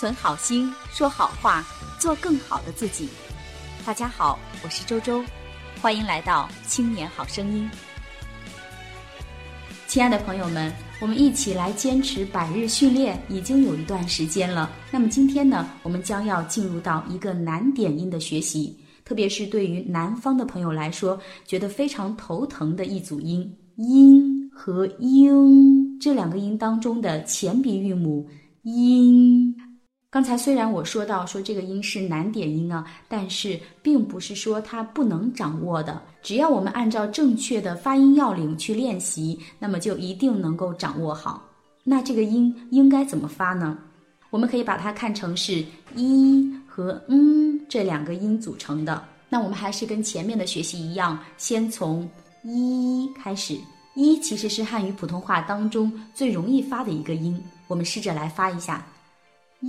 存好心，说好话，做更好的自己。大家好，我是周周，欢迎来到青年好声音。亲爱的朋友们，我们一起来坚持百日训练已经有一段时间了。那么今天呢，我们将要进入到一个难点音的学习，特别是对于南方的朋友来说，觉得非常头疼的一组音“音”和“英”这两个音当中的前鼻韵母“音”。刚才虽然我说到说这个音是难点音啊，但是并不是说它不能掌握的。只要我们按照正确的发音要领去练习，那么就一定能够掌握好。那这个音应该怎么发呢？我们可以把它看成是一和嗯这两个音组成的。那我们还是跟前面的学习一样，先从一开始。一其实是汉语普通话当中最容易发的一个音，我们试着来发一下。一，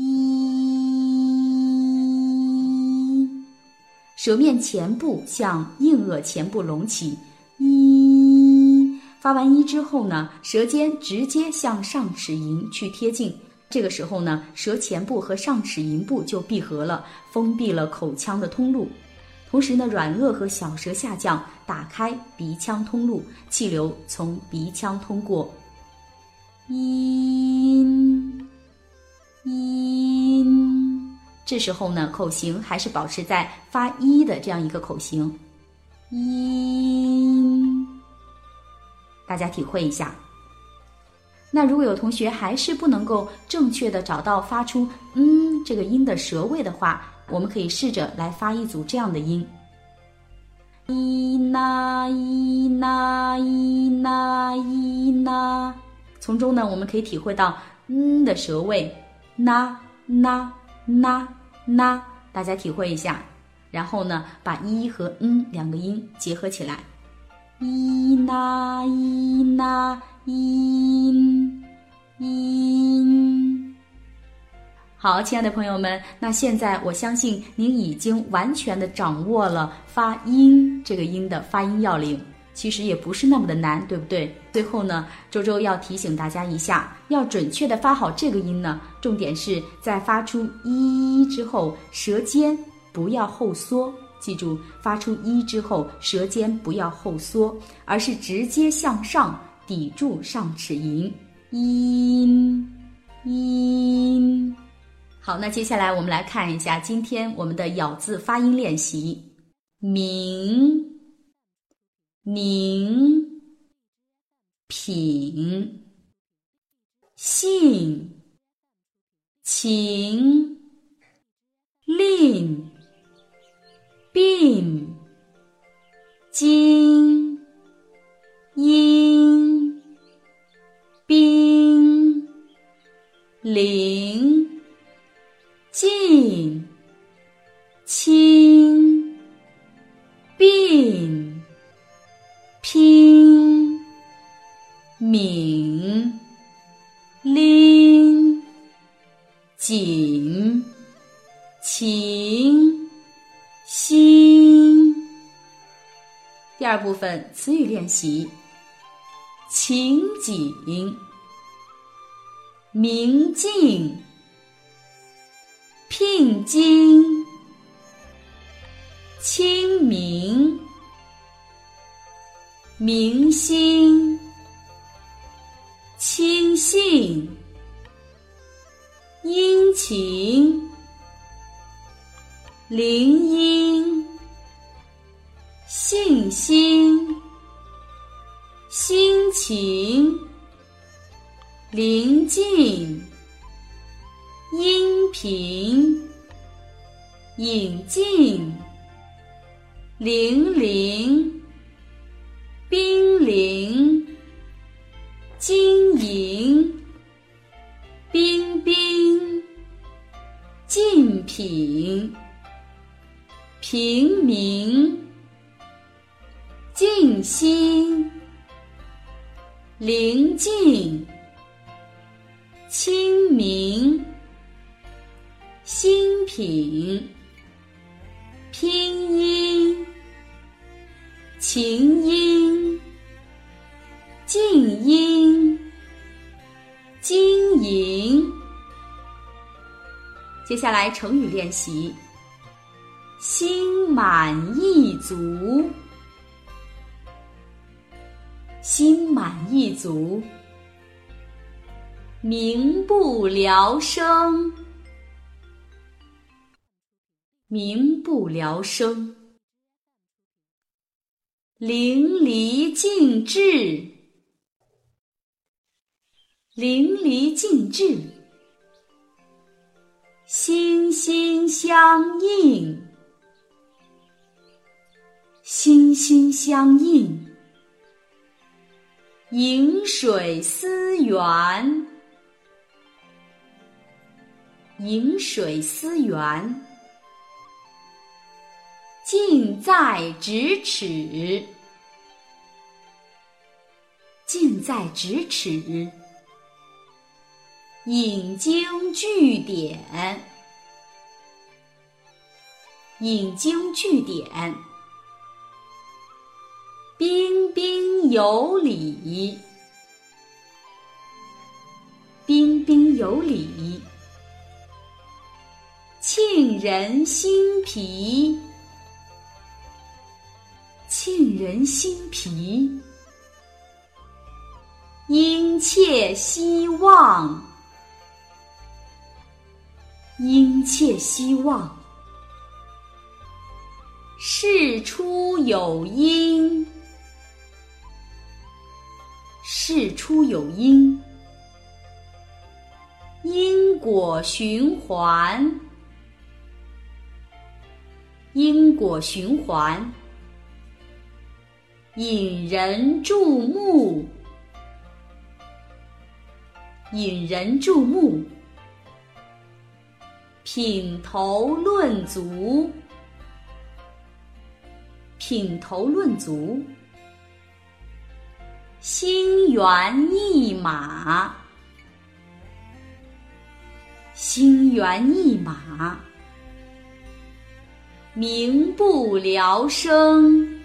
舌面前部向硬腭前部隆起。一，发完一之后呢，舌尖直接向上齿龈去贴近。这个时候呢，舌前部和上齿龈部就闭合了，封闭了口腔的通路。同时呢，软腭和小舌下降，打开鼻腔通路，气流从鼻腔通过。音。音，这时候呢，口型还是保持在发一的这样一个口型。音，大家体会一下。那如果有同学还是不能够正确的找到发出“嗯”这个音的舌位的话，我们可以试着来发一组这样的音：一呐一呐一呐一呐。从中呢，我们可以体会到“嗯”的舌位。呐呐呐呐，大家体会一下，然后呢，把一和嗯两个音结合起来，一呐一呐音音。好，亲爱的朋友们，那现在我相信您已经完全的掌握了发音这个音的发音要领。其实也不是那么的难，对不对？最后呢，周周要提醒大家一下，要准确的发好这个音呢，重点是在发出一之后，舌尖不要后缩。记住，发出一之后，舌尖不要后缩，而是直接向上抵住上齿龈。音音。好，那接下来我们来看一下今天我们的咬字发音练习，明。宁、品、信、情、令、病、经、因、兵、灵、进、清、病。敏、拎、紧、情、心。第二部分词语练习：情景、明镜、聘金、清明。明星、轻信、殷勤、铃音、信心、心情、临近、音频、引进、零零。冰凌、晶莹、品、平民、静心、宁静、清明、新品、拼音、琴音。静音、经营、接下来成语练习：心满意足。心满意足，民不聊生。民不聊生，淋漓尽致。淋漓尽致，心心相印。心心相印。饮水思源，饮水思源，近在咫尺，近在咫尺，引经据典，引经据典。彬彬有礼，彬彬有礼；沁人心脾，沁人心脾；殷切希望，殷切希望；事出有因。事出有因，因果循环，因果循环，引人注目，引人注目，品头论足，品头论足。心猿意马，心猿意马；民不聊生，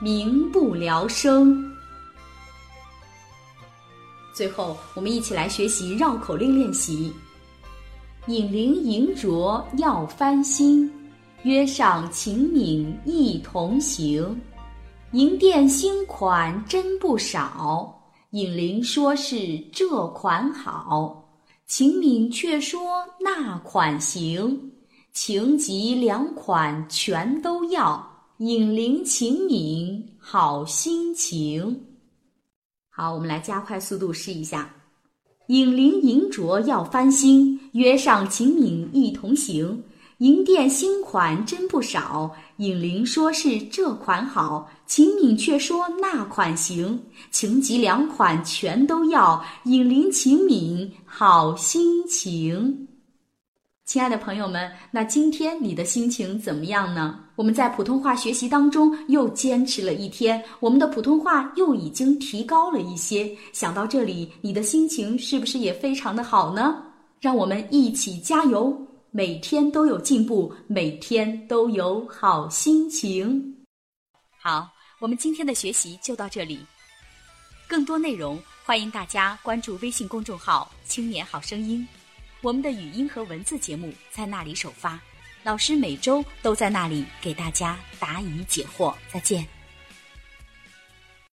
民不聊生。最后，我们一起来学习绕口令练习：引灵迎着要翻新，约上秦敏一同行。银店新款真不少，尹玲说是这款好，秦敏却说那款行，情急两款全都要，尹玲秦敏好心情。好，我们来加快速度试一下。尹玲银镯要翻新，约上秦敏一同行。银店新款真不少，尹玲说是这款好，秦敏却说那款行，情急两款全都要，尹玲秦敏好心情。亲爱的朋友们，那今天你的心情怎么样呢？我们在普通话学习当中又坚持了一天，我们的普通话又已经提高了一些。想到这里，你的心情是不是也非常的好呢？让我们一起加油！每天都有进步，每天都有好心情。好，我们今天的学习就到这里。更多内容，欢迎大家关注微信公众号“青年好声音”，我们的语音和文字节目在那里首发，老师每周都在那里给大家答疑解惑。再见。